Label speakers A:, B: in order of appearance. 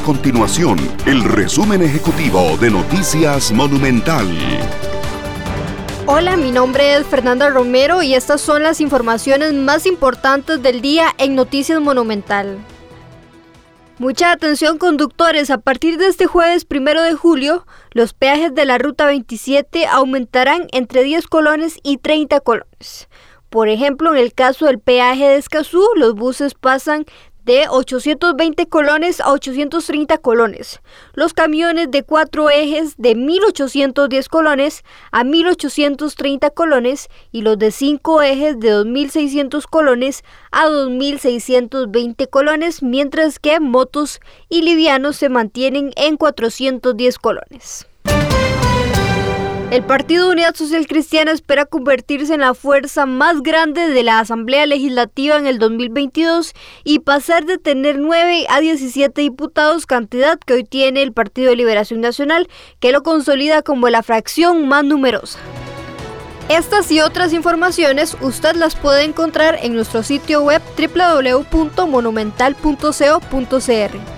A: continuación el resumen ejecutivo de Noticias Monumental.
B: Hola, mi nombre es Fernanda Romero y estas son las informaciones más importantes del día en Noticias Monumental. Mucha atención conductores, a partir de este jueves primero de julio, los peajes de la Ruta 27 aumentarán entre 10 colones y 30 colones. Por ejemplo, en el caso del peaje de Escazú, los buses pasan de 820 colones a 830 colones. Los camiones de cuatro ejes de 1810 colones a 1830 colones y los de cinco ejes de 2600 colones a 2620 colones, mientras que motos y livianos se mantienen en 410 colones. El Partido Unidad Social Cristiana espera convertirse en la fuerza más grande de la Asamblea Legislativa en el 2022 y pasar de tener 9 a 17 diputados, cantidad que hoy tiene el Partido de Liberación Nacional, que lo consolida como la fracción más numerosa. Estas y otras informaciones usted las puede encontrar en nuestro sitio web www.monumental.co.cr.